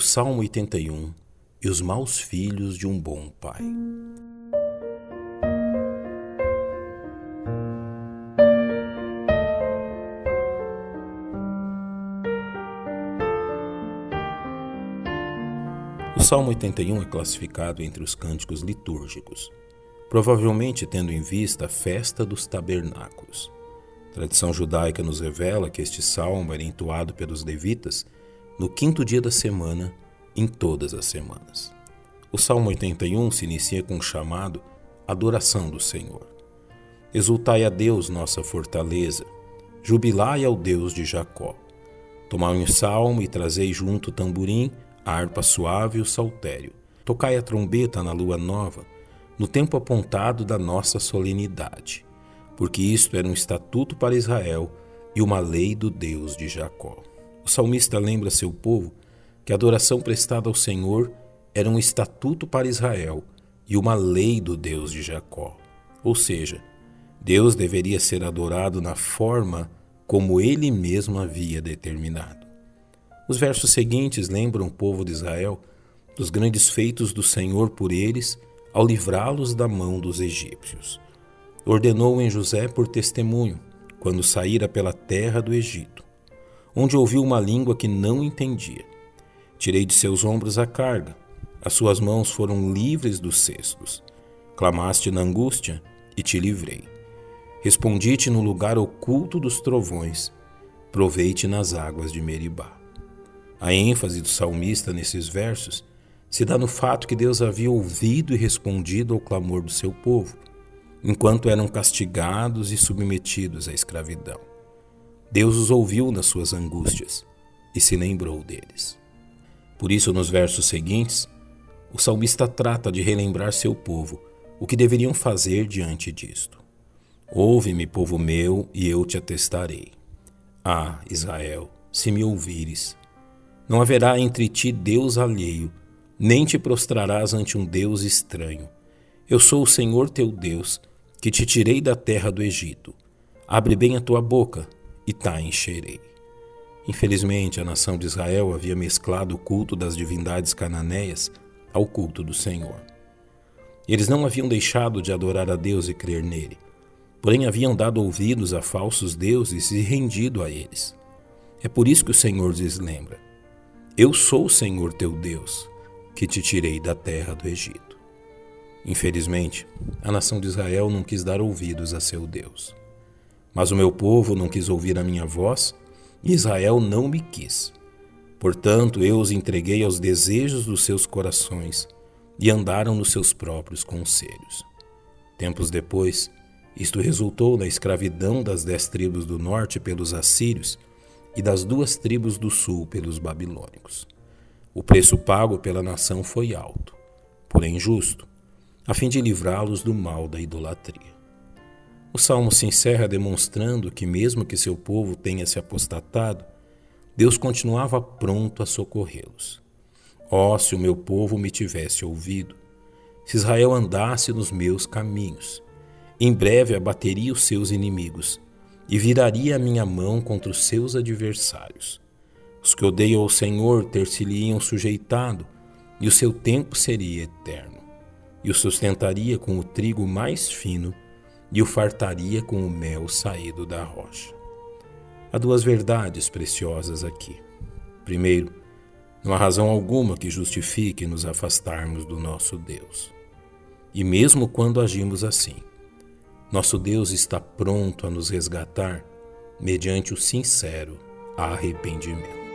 o Salmo 81 e os maus filhos de um bom pai. O Salmo 81 é classificado entre os cânticos litúrgicos, provavelmente tendo em vista a festa dos tabernáculos. A tradição judaica nos revela que este salmo era entoado pelos levitas no quinto dia da semana, em todas as semanas. O Salmo 81 se inicia com o chamado Adoração do Senhor. Exultai a Deus, nossa fortaleza, jubilai ao Deus de Jacó. Tomai um salmo e trazei junto o tamborim, a harpa suave e o saltério. Tocai a trombeta na lua nova, no tempo apontado da nossa solenidade, porque isto era um estatuto para Israel e uma lei do Deus de Jacó. O salmista lembra seu povo que a adoração prestada ao Senhor era um estatuto para Israel e uma lei do Deus de Jacó. Ou seja, Deus deveria ser adorado na forma como ele mesmo havia determinado. Os versos seguintes lembram o povo de Israel dos grandes feitos do Senhor por eles ao livrá-los da mão dos egípcios. Ordenou em José por testemunho, quando saíra pela terra do Egito onde ouviu uma língua que não entendia. Tirei de seus ombros a carga, as suas mãos foram livres dos cestos. Clamaste na angústia e te livrei. Respondi-te no lugar oculto dos trovões, provei-te nas águas de Meribá. A ênfase do salmista nesses versos se dá no fato que Deus havia ouvido e respondido ao clamor do seu povo, enquanto eram castigados e submetidos à escravidão. Deus os ouviu nas suas angústias e se lembrou deles. Por isso, nos versos seguintes, o salmista trata de relembrar seu povo o que deveriam fazer diante disto. Ouve-me, povo meu, e eu te atestarei. Ah, Israel, se me ouvires, não haverá entre ti Deus alheio, nem te prostrarás ante um Deus estranho. Eu sou o Senhor teu Deus, que te tirei da terra do Egito. Abre bem a tua boca e tá encherei. Infelizmente, a nação de Israel havia mesclado o culto das divindades cananeias ao culto do Senhor. Eles não haviam deixado de adorar a Deus e crer nele, porém haviam dado ouvidos a falsos deuses e rendido a eles. É por isso que o Senhor lhes lembra: Eu sou o Senhor teu Deus, que te tirei da terra do Egito. Infelizmente, a nação de Israel não quis dar ouvidos a seu Deus. Mas o meu povo não quis ouvir a minha voz, e Israel não me quis. Portanto, eu os entreguei aos desejos dos seus corações, e andaram nos seus próprios conselhos. Tempos depois, isto resultou na escravidão das dez tribos do norte pelos assírios e das duas tribos do sul pelos babilônicos. O preço pago pela nação foi alto, porém justo, a fim de livrá-los do mal da idolatria. O salmo se encerra demonstrando que, mesmo que seu povo tenha se apostatado, Deus continuava pronto a socorrê-los. Ó, oh, se o meu povo me tivesse ouvido, se Israel andasse nos meus caminhos, em breve abateria os seus inimigos e viraria a minha mão contra os seus adversários. Os que odeiam ao Senhor ter-se-lhe-iam sujeitado, e o seu tempo seria eterno, e o sustentaria com o trigo mais fino e o fartaria com o mel saído da rocha. Há duas verdades preciosas aqui. Primeiro, não há razão alguma que justifique nos afastarmos do nosso Deus. E mesmo quando agimos assim, nosso Deus está pronto a nos resgatar mediante o sincero arrependimento.